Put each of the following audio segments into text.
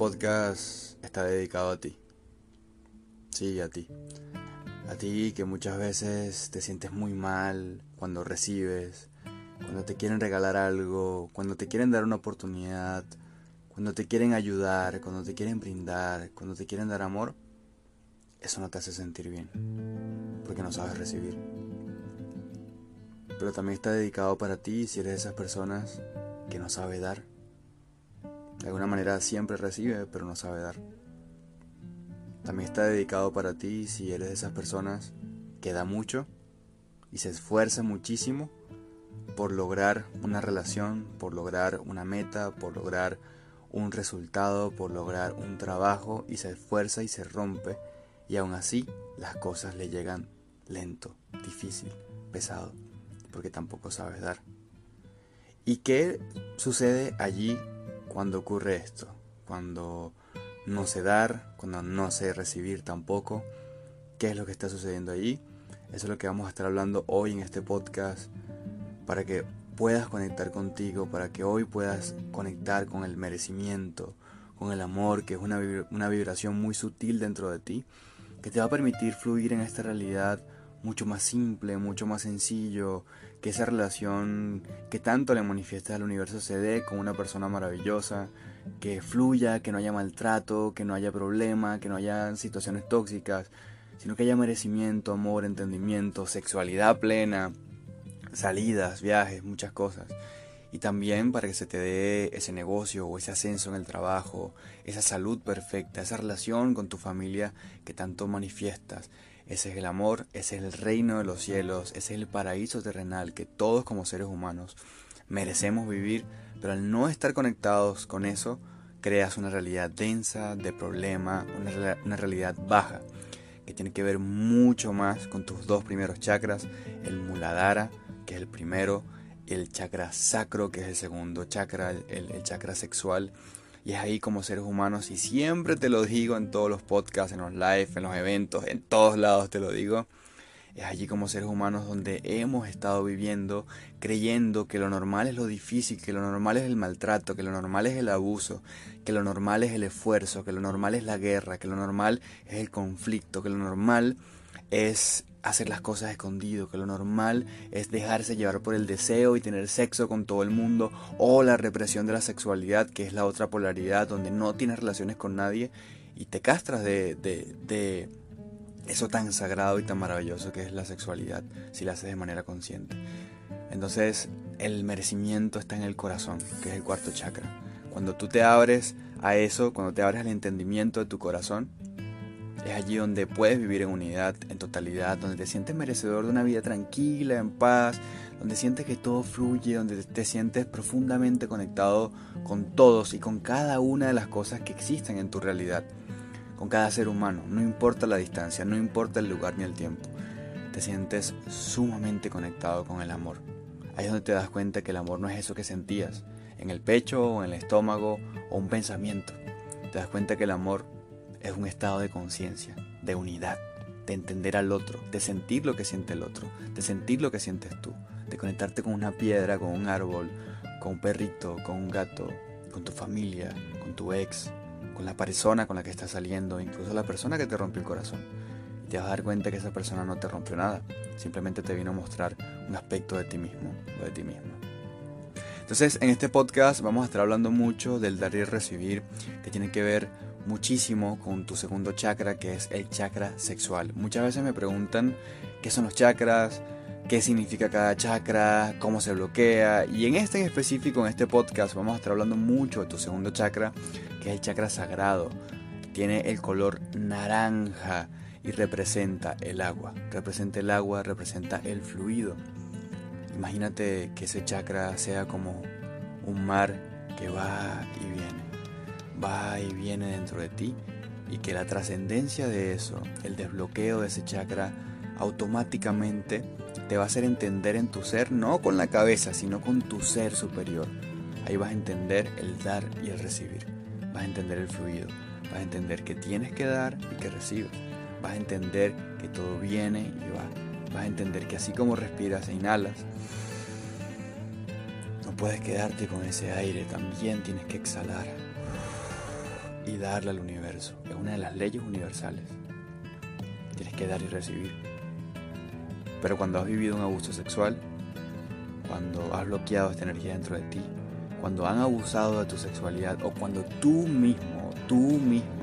podcast está dedicado a ti. Sí, a ti. A ti que muchas veces te sientes muy mal cuando recibes, cuando te quieren regalar algo, cuando te quieren dar una oportunidad, cuando te quieren ayudar, cuando te quieren brindar, cuando te quieren dar amor. Eso no te hace sentir bien, porque no sabes recibir. Pero también está dedicado para ti si eres de esas personas que no sabe dar de alguna manera siempre recibe, pero no sabe dar. También está dedicado para ti si eres de esas personas que da mucho y se esfuerza muchísimo por lograr una relación, por lograr una meta, por lograr un resultado, por lograr un trabajo y se esfuerza y se rompe y aún así las cosas le llegan lento, difícil, pesado, porque tampoco sabes dar. ¿Y qué sucede allí cuando ocurre esto, cuando no sé dar, cuando no sé recibir tampoco, qué es lo que está sucediendo allí. Eso es lo que vamos a estar hablando hoy en este podcast para que puedas conectar contigo, para que hoy puedas conectar con el merecimiento, con el amor, que es una, una vibración muy sutil dentro de ti, que te va a permitir fluir en esta realidad mucho más simple, mucho más sencillo, que esa relación que tanto le manifiestas al universo se dé con una persona maravillosa, que fluya, que no haya maltrato, que no haya problema, que no haya situaciones tóxicas, sino que haya merecimiento, amor, entendimiento, sexualidad plena, salidas, viajes, muchas cosas. Y también para que se te dé ese negocio o ese ascenso en el trabajo, esa salud perfecta, esa relación con tu familia que tanto manifiestas, ese es el amor, ese es el reino de los cielos, ese es el paraíso terrenal que todos como seres humanos merecemos vivir, pero al no estar conectados con eso, creas una realidad densa, de problema, una, realidad baja, que tiene que ver mucho más con tus dos primeros chakras, el muladhara, que es el primero, el chakra sacro, que es el segundo chakra, el chakra sexual, y es ahí como seres humanos, y siempre te lo digo en todos los podcasts, en los live, en los eventos, en todos lados te lo digo. Es allí como seres humanos donde hemos estado viviendo creyendo que lo normal es lo difícil, que lo normal es el maltrato, que lo normal es el abuso, que lo normal es el esfuerzo, que lo normal es la guerra, que lo normal es el conflicto, que lo normal es hacer las cosas escondido, que lo normal es dejarse llevar por el deseo y tener sexo con todo el mundo, o la represión de la sexualidad, que es la otra polaridad, donde no tienes relaciones con nadie y te castras de, de, eso tan sagrado y tan maravilloso que es la sexualidad, si la haces de manera consciente. Entonces, el merecimiento está en el corazón, que es el cuarto chakra. Cuando tú te abres a eso, cuando te abres al entendimiento de tu corazón, es allí donde puedes vivir en unidad, en totalidad, donde te sientes merecedor de una vida tranquila, en paz, donde sientes que todo fluye, donde te sientes profundamente conectado con todos y con cada una de las cosas que existen en tu realidad, con cada ser humano, no importa la distancia, no importa el lugar ni el tiempo, te sientes sumamente conectado con el amor. Ahí es donde te das cuenta que el amor no es eso que sentías, en el pecho o en el estómago o un pensamiento. Te das cuenta que el amor es un estado de conciencia, de unidad, de entender al otro, de sentir lo que siente el otro, de sentir lo que sientes tú, de conectarte con una piedra, con un árbol, con un perrito, con un gato, con tu familia, con tu ex, con la persona con la que estás saliendo, incluso la persona que te rompió el corazón. Te vas a dar cuenta que esa persona no te rompió nada, simplemente te vino a mostrar un aspecto de ti mismo o de ti misma. Entonces, en este podcast vamos a estar hablando mucho del dar y recibir, que tiene que ver muchísimo con tu segundo chakra, que es el chakra sexual. Muchas veces me preguntan qué son los chakras, qué significa cada chakra, cómo se bloquea. Y en este en específico, en este podcast, vamos a estar hablando mucho de tu segundo chakra, que es el chakra sagrado. Tiene el color naranja y representa el agua. Representa el agua, representa el fluido. Imagínate que ese chakra sea como un mar que va y viene va y viene dentro de ti y que la trascendencia de eso, el desbloqueo de ese chakra, automáticamente te va a hacer entender en tu ser, no con la cabeza, sino con tu ser superior. Ahí vas a entender el dar y el recibir. Vas a entender el fluido. Vas a entender que tienes que dar y que recibes. Vas a entender que todo viene y va. Vas a entender que así como respiras e inhalas, no puedes quedarte con ese aire, también tienes que exhalar y darle al universo. Es una de las leyes universales. Tienes que dar y recibir. Pero cuando has vivido un abuso sexual, cuando has bloqueado esta energía dentro de ti, cuando han abusado de tu sexualidad o cuando tú mismo, tú misma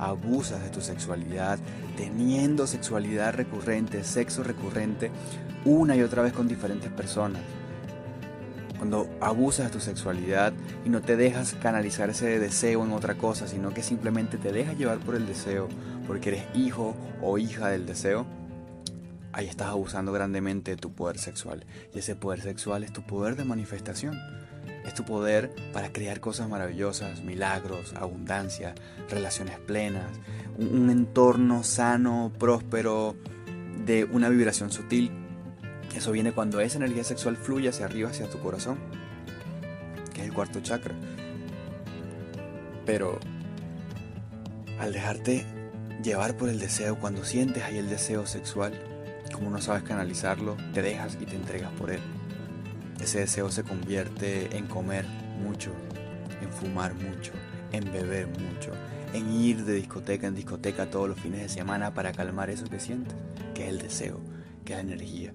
abusas de tu sexualidad, teniendo sexualidad recurrente, sexo recurrente, una y otra vez con diferentes personas. Cuando abusas de tu sexualidad y no te dejas canalizar ese deseo en otra cosa, sino que simplemente te dejas llevar por el deseo, porque eres hijo o hija del deseo, ahí estás abusando grandemente de tu poder sexual. Y ese poder sexual es tu poder de manifestación. Es tu poder para crear cosas maravillosas, milagros, abundancia, relaciones plenas, un, entorno sano, próspero, de una vibración sutil. Eso viene cuando esa energía sexual fluye hacia arriba, hacia tu corazón, que es el cuarto chakra. Pero al dejarte llevar por el deseo, cuando sientes ahí el deseo sexual, como no sabes canalizarlo, te dejas y te entregas por él. Ese deseo se convierte en comer mucho, en fumar mucho, en beber mucho, en ir de discoteca en discoteca todos los fines de semana para calmar eso que sientes, que es el deseo, que es la energía,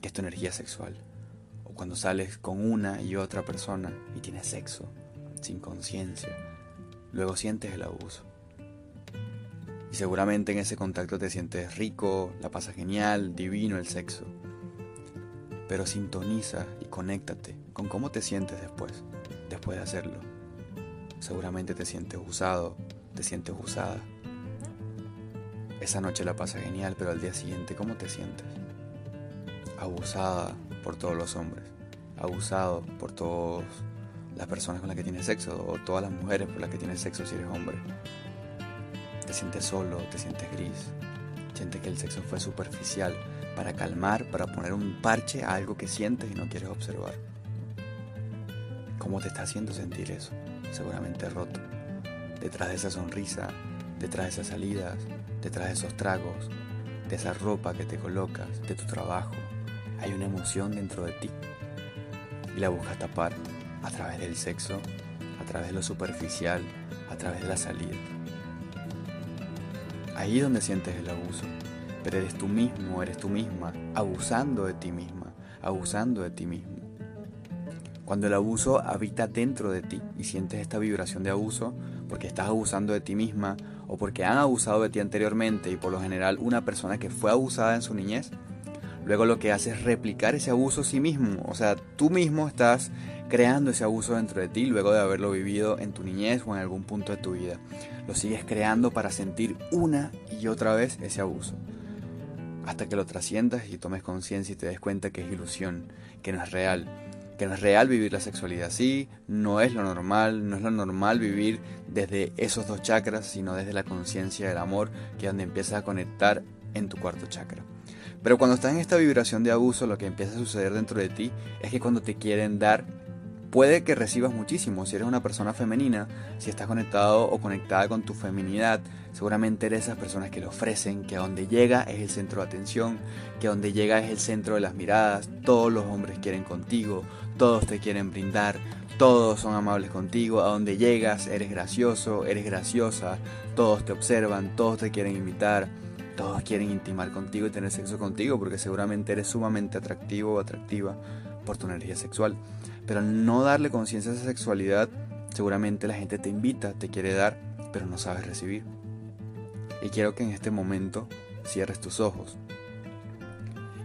que es tu energía sexual. O cuando sales con una y otra persona y tienes sexo, sin conciencia, luego sientes el abuso. Y seguramente en ese contacto te sientes rico, la pasa genial, divino el sexo pero sintoniza y conéctate con cómo te sientes después, después de hacerlo. Seguramente te sientes usado, te sientes usada. Esa noche la pasa genial, pero al día siguiente, ¿cómo te sientes? Abusada por todos los hombres, abusado por todas las personas con las que tienes sexo o todas las mujeres por las que tienes sexo si eres hombre. Te sientes solo, te sientes gris, sientes que el sexo fue superficial, para calmar, para poner un parche a algo que sientes y no quieres observar. ¿Cómo te está haciendo sentir eso? Seguramente roto. Detrás de esa sonrisa, detrás de esas salidas, detrás de esos tragos, de esa ropa que te colocas, de tu trabajo, hay una emoción dentro de ti. Y la buscas tapar a través del sexo, a través de lo superficial, a través de la salida. Ahí es donde sientes el abuso pero eres tú mismo, eres tú misma, abusando de ti misma, abusando de ti mismo. Cuando el abuso habita dentro de ti y sientes esta vibración de abuso, porque estás abusando de ti misma o porque han abusado de ti anteriormente y por lo general una persona que fue abusada en su niñez, luego lo que hace es replicar ese abuso a sí mismo. O sea, tú mismo estás creando ese abuso dentro de ti luego de haberlo vivido en tu niñez o en algún punto de tu vida. Lo sigues creando para sentir una y otra vez ese abuso hasta que lo trasciendas y tomes conciencia y te des cuenta que es ilusión, que no es real, que no es real vivir la sexualidad así, no es lo normal, no es lo normal vivir desde esos dos chakras, sino desde la conciencia del amor, que es donde empiezas a conectar en tu cuarto chakra. Pero cuando estás en esta vibración de abuso, lo que empieza a suceder dentro de ti es que cuando te quieren dar Puede que recibas muchísimo. Si eres una persona femenina, si estás conectado o conectada con tu feminidad, seguramente eres esas personas que le ofrecen, que a donde llega es el centro de atención, que a donde llega es el centro de las miradas, todos los hombres quieren contigo, todos te quieren brindar, todos son amables contigo, a donde llegas eres gracioso, eres graciosa, todos te observan, todos te quieren invitar, todos quieren intimar contigo y tener sexo contigo porque seguramente eres sumamente atractivo o atractiva por tu energía sexual. Pero no darle conciencia a esa sexualidad, seguramente la gente te invita, te quiere dar, pero no sabes recibir. Y quiero que en este momento cierres tus ojos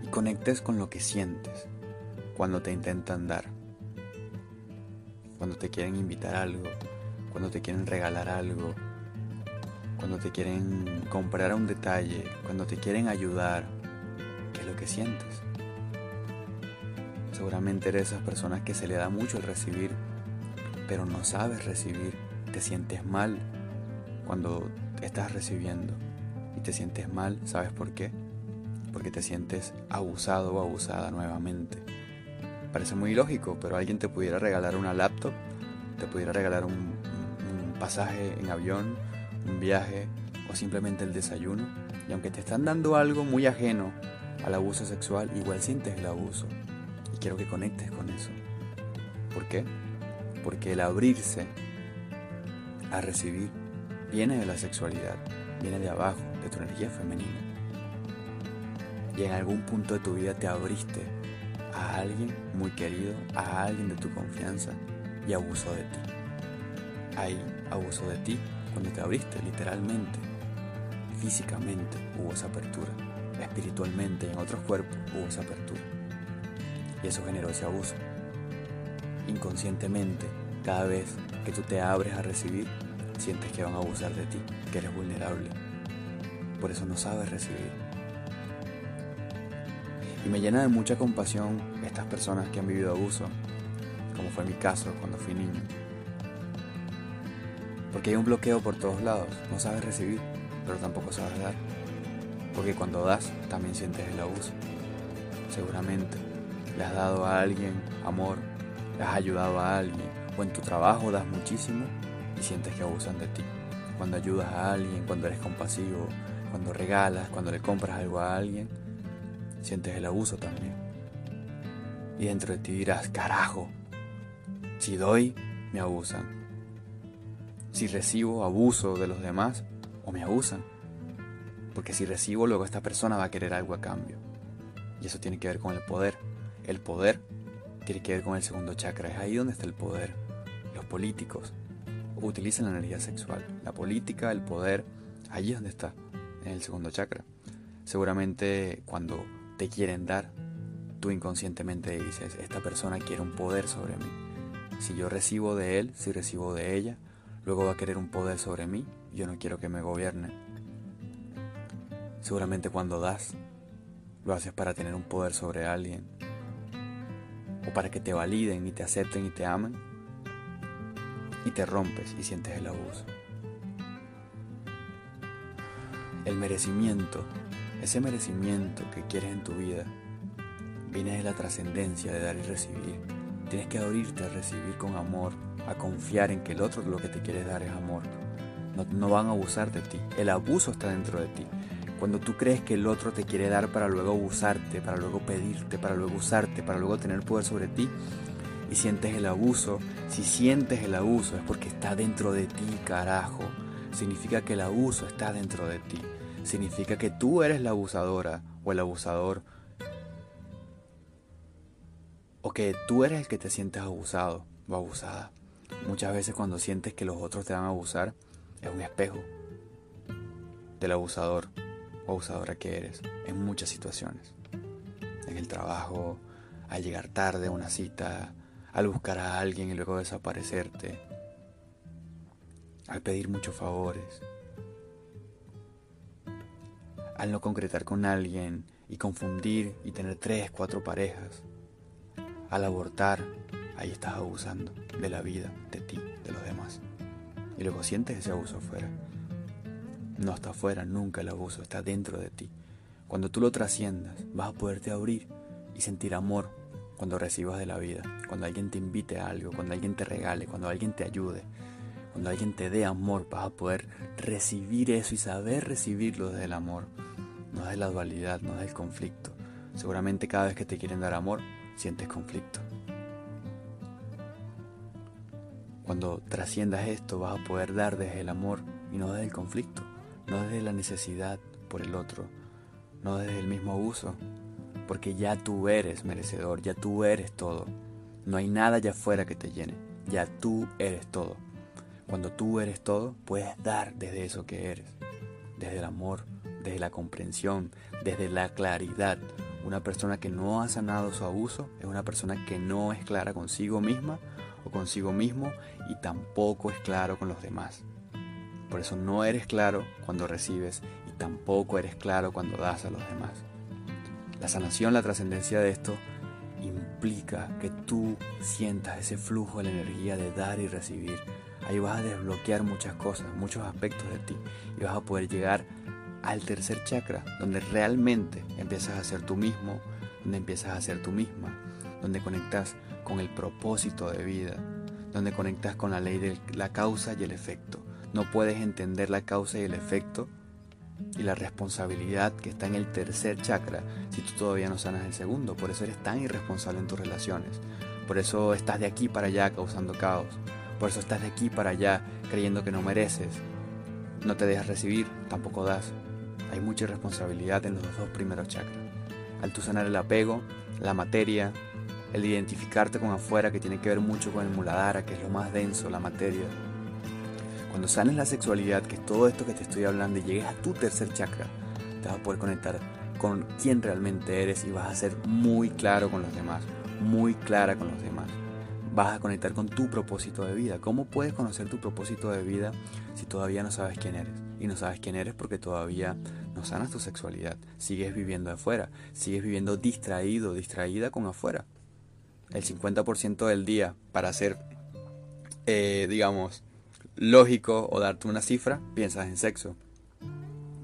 y conectes con lo que sientes cuando te intentan dar. Cuando te quieren invitar algo, cuando te quieren regalar algo, cuando te quieren comprar un detalle, cuando te quieren ayudar, ¿qué es lo que sientes? Seguramente eres esas personas que se le da mucho el recibir, pero no sabes recibir. Te sientes mal cuando estás recibiendo. Y te sientes mal, ¿sabes por qué? Porque te sientes abusado o abusada nuevamente. Parece muy lógico, pero alguien te pudiera regalar una laptop, te pudiera regalar un, un pasaje en avión, un viaje o simplemente el desayuno. Y aunque te están dando algo muy ajeno al abuso sexual, igual sientes el abuso quiero que conectes con eso. ¿Por qué? Porque el abrirse a recibir viene de la sexualidad, viene de abajo, de tu energía femenina. Y en algún punto de tu vida te abriste a alguien muy querido, a alguien de tu confianza y abusó de ti. Ahí abusó de ti cuando te abriste literalmente, físicamente hubo esa apertura, espiritualmente en otros cuerpos hubo esa apertura. Y eso generó ese abuso. Inconscientemente, cada vez que tú te abres a recibir, sientes que van a abusar de ti, que eres vulnerable. Por eso no sabes recibir. Y me llena de mucha compasión estas personas que han vivido abuso, como fue mi caso cuando fui niño. Porque hay un bloqueo por todos lados, no sabes recibir, pero tampoco sabes dar. Porque cuando das, también sientes el abuso. Seguramente le has dado a alguien amor, le has ayudado a alguien, o en tu trabajo das muchísimo y sientes que abusan de ti. Cuando ayudas a alguien, cuando eres compasivo, cuando regalas, cuando le compras algo a alguien, sientes el abuso también. Y dentro de ti dirás, carajo, si doy, me abusan. Si recibo, abuso de los demás o me abusan. Porque si recibo, luego esta persona va a querer algo a cambio. Y eso tiene que ver con el poder. El poder tiene que ver con el segundo chakra. Es ahí donde está el poder. Los políticos utilizan la energía sexual. La política, el poder, allí es donde está, en el segundo chakra. Seguramente cuando te quieren dar, tú inconscientemente dices, esta persona quiere un poder sobre mí. Si yo recibo de él, si recibo de ella, luego va a querer un poder sobre mí. Yo no quiero que me gobierne. Seguramente cuando das, lo haces para tener un poder sobre alguien. O para que te validen y te acepten y te amen. Y te rompes y sientes el abuso. El merecimiento, ese merecimiento que quieres en tu vida, viene de la trascendencia de dar y recibir. Tienes que abrirte a recibir con amor, a confiar en que el otro lo que te quiere dar es amor. No, no, van a abusar de ti. El abuso está dentro de ti. Cuando tú crees que el otro te quiere dar para luego abusarte, para luego pedirte, para luego usarte, para luego tener poder sobre ti, y sientes el abuso, si sientes el abuso es porque está dentro de ti, carajo. Significa que el abuso está dentro de ti. Significa que tú eres la abusadora o el abusador. O que tú eres el que te sientes abusado o abusada. Muchas veces cuando sientes que los otros te van a abusar, es un espejo del abusador o abusadora que eres en muchas situaciones. En el trabajo, al llegar tarde a una cita, al buscar a alguien y luego desaparecerte, al pedir muchos favores, al no concretar con alguien y confundir y tener tres, cuatro parejas, al abortar, ahí estás abusando de la vida, de ti, de los demás. Y luego sientes ese abuso afuera. No está afuera nunca el abuso, está dentro de ti. Cuando tú lo trasciendas, vas a poderte abrir y sentir amor cuando recibas de la vida, cuando alguien te invite a algo, cuando alguien te regale, cuando alguien te ayude, cuando alguien te dé amor, vas a poder recibir eso y saber recibirlo desde el amor, no desde la dualidad, no desde el conflicto. Seguramente cada vez que te quieren dar amor, sientes conflicto. Cuando trasciendas esto, vas a poder dar desde el amor y no desde el conflicto, no desde la necesidad por el otro, no desde el mismo abuso, porque ya tú eres merecedor, ya tú eres todo. No hay nada allá afuera que te llene, ya tú eres todo. Cuando tú eres todo, puedes dar desde eso que eres, desde el amor, desde la comprensión, desde la claridad. Una persona que no ha sanado su abuso es una persona que no es clara consigo misma o consigo mismo y tampoco es claro con los demás. Por eso no eres claro cuando recibes y tampoco eres claro cuando das a los demás. La sanación, la trascendencia de esto implica que tú sientas ese flujo de la energía de dar y recibir. Ahí vas a desbloquear muchas cosas, muchos aspectos de ti y vas a poder llegar al tercer chakra, donde realmente empiezas a ser tú mismo, donde empiezas a ser tú misma, donde conectas con el propósito de vida, donde conectas con la ley de la causa y el efecto. No puedes entender la causa y el efecto y la responsabilidad que está en el tercer chakra si tú todavía no sanas el segundo. Por eso eres tan irresponsable en tus relaciones. Por eso estás de aquí para allá causando caos. Por eso estás de aquí para allá creyendo que no mereces. no te dejas recibir, tampoco das. Hay mucha irresponsabilidad en los dos primeros chakras. Al tú sanar el apego, la materia, el identificarte con afuera, que tiene que ver mucho con el muladhara, que es lo más denso, la materia. Cuando sanes la sexualidad, que es todo esto que te estoy hablando, y llegues a tu tercer chakra, te vas a poder conectar con quién realmente eres y vas a ser muy claro con los demás, muy clara con los demás. Vas a conectar con tu propósito de vida. ¿Cómo puedes conocer tu propósito de vida si todavía no sabes quién eres? Y no sabes quién eres porque todavía no sanas tu sexualidad. Sigues viviendo afuera, sigues viviendo distraído, distraída con afuera. El 50% del día para ser, eh, digamos, lógico o darte una cifra, piensas en sexo.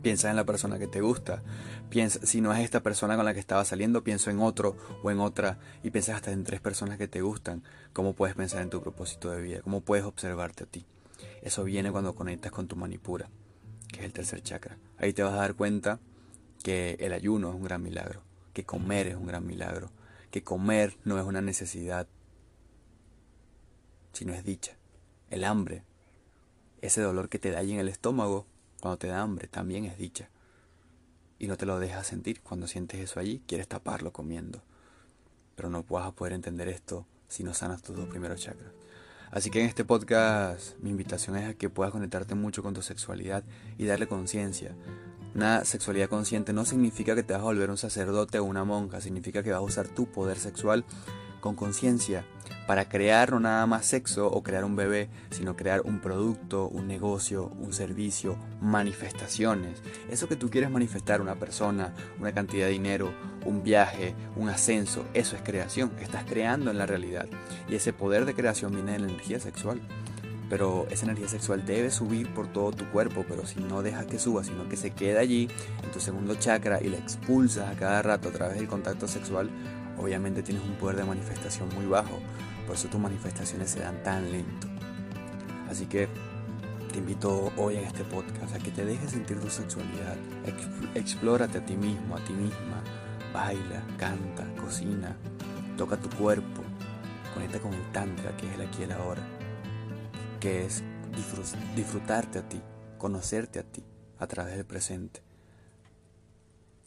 Piensas en la persona que te gusta. Piensa, si no es esta persona con la que estaba saliendo, pienso en otro o en otra. Y piensas hasta en tres personas que te gustan. ¿Cómo puedes pensar en tu propósito de vida? ¿Cómo puedes observarte a ti? Eso viene cuando conectas con tu manipura, que es el tercer chakra. Ahí te vas a dar cuenta que el ayuno es un gran milagro, que comer es un gran milagro, que comer no es una necesidad, sino es dicha. El hambre, ese dolor que te da allí en el estómago, cuando te da hambre también es dicha. Y no te lo dejas sentir. Cuando sientes eso allí, quieres taparlo comiendo. Pero no vas a poder entender esto si no sanas tus dos primeros chakras. Así que en este podcast mi invitación es a que puedas conectarte mucho con tu sexualidad y darle conciencia. Una sexualidad consciente no significa que te vas a volver un sacerdote o una monja, significa que vas a usar tu poder sexual con conciencia para crear no nada más sexo o crear un bebé, sino crear un producto, un negocio, un servicio, manifestaciones. Eso que tú quieres manifestar, una persona, una cantidad de dinero, un viaje, un ascenso, eso es creación, estás creando en la realidad. Y ese poder de creación viene de la energía sexual. Pero esa energía sexual debe subir por todo tu cuerpo, pero si no dejas que suba, sino que se queda allí en tu segundo chakra y la expulsas a cada rato a través del contacto sexual, obviamente tienes un poder de manifestación muy bajo, por eso tus manifestaciones se dan tan lento. Así que te invito hoy en este podcast a que te dejes sentir tu sexualidad, explórate a ti mismo, a ti misma, baila, canta, cocina, toca tu cuerpo, conecta con el tantra que es el aquí y el ahora, que es disfrutarte a ti, conocerte a ti a través del presente.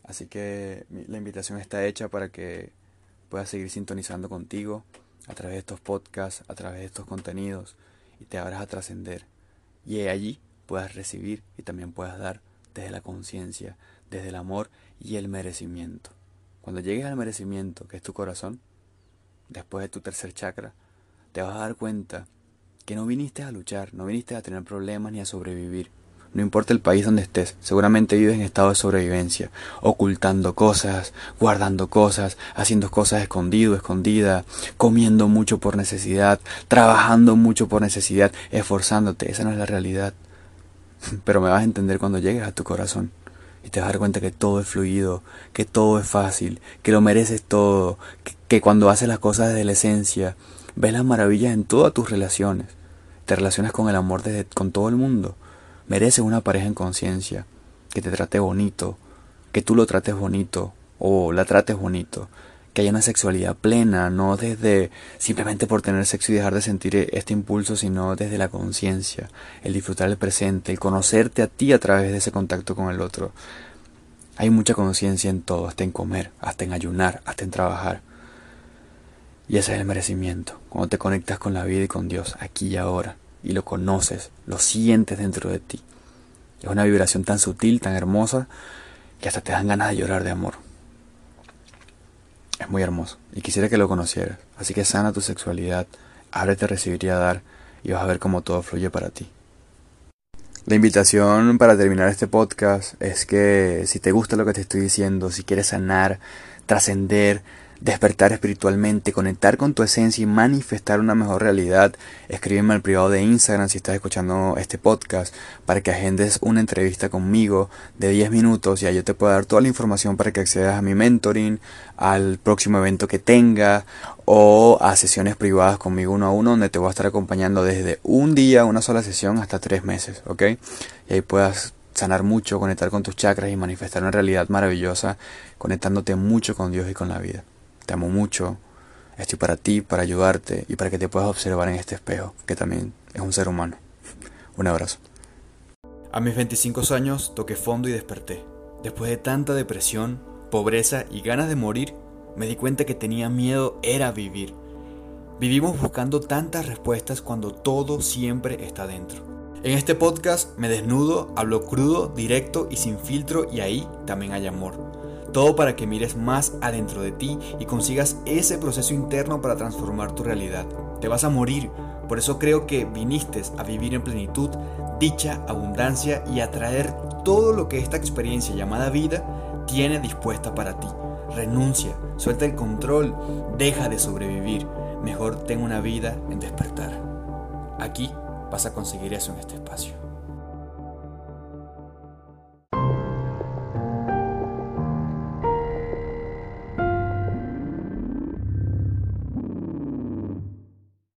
Así que la invitación está hecha para que puedas seguir sintonizando contigo a través de estos podcasts, a través de estos contenidos y te abras a trascender. Y allí puedas recibir y también puedas dar desde la conciencia, desde el amor y el merecimiento. Cuando llegues al merecimiento, que es tu corazón, después de tu tercer chakra, te vas a dar cuenta que no viniste a luchar, no viniste a tener problemas ni a sobrevivir, no importa el país donde estés, seguramente vives en estado de sobrevivencia, ocultando cosas, guardando cosas, haciendo cosas escondido, escondida, comiendo mucho por necesidad, trabajando mucho por necesidad, esforzándote. Esa no es la realidad. Pero me vas a entender cuando llegues a tu corazón y te vas a dar cuenta que todo es fluido, que todo es fácil, que lo mereces todo, que, cuando haces las cosas desde la esencia, ves las maravillas en todas tus relaciones. Te relacionas con el amor desde, con todo el mundo. Mereces una pareja en conciencia, que te trate bonito, que tú lo trates bonito. O la trates bonito, que haya una sexualidad plena, no desde simplemente por tener sexo y dejar de sentir este impulso, sino desde la conciencia, el disfrutar el presente, el conocerte a ti a través de ese contacto con el otro. Hay mucha conciencia en todo, hasta en comer, hasta en ayunar, hasta en trabajar. Y ese es el merecimiento, cuando te conectas con la vida y con Dios, aquí y ahora y lo conoces, lo sientes dentro de ti. Es una vibración tan sutil, tan hermosa, que hasta te dan ganas de llorar de amor. Es muy hermoso y quisiera que lo conocieras. Así que sana tu sexualidad, ábrete a recibir y a dar y vas a ver cómo todo fluye para ti. La invitación para terminar este podcast es que si te gusta lo que te estoy diciendo, si quieres sanar, trascender, despertar espiritualmente, conectar con tu esencia y manifestar una mejor realidad, escríbeme al privado de Instagram si estás escuchando este podcast para que agendes una entrevista conmigo de 10 minutos y ahí yo te puedo dar toda la información para que accedas a mi mentoring, al próximo evento que tenga o a sesiones privadas conmigo uno a uno donde te voy a estar acompañando desde un día, una sola sesión hasta tres meses, ¿ok? Y ahí puedas sanar mucho, conectar con tus chakras y manifestar una realidad maravillosa, conectándote mucho con Dios y con la vida. Te amo mucho. Estoy para ti, para ayudarte y para que te puedas observar en este espejo, que también es un ser humano. Un abrazo. A mis 25 años toqué fondo y desperté. Después de tanta depresión, pobreza y ganas de morir, me di cuenta que tenía miedo era vivir. Vivimos buscando tantas respuestas cuando todo siempre está dentro. En este podcast me desnudo, hablo crudo, directo y sin filtro y ahí también hay amor. Todo para que mires más adentro de ti y consigas ese proceso interno para transformar tu realidad. Te vas a morir, por eso creo que viniste a vivir en plenitud, dicha, abundancia y atraer todo lo que esta experiencia llamada vida tiene dispuesta para ti. Renuncia, suelta el control, deja de sobrevivir. Mejor ten una vida en despertar. Aquí vas a conseguir eso en este espacio.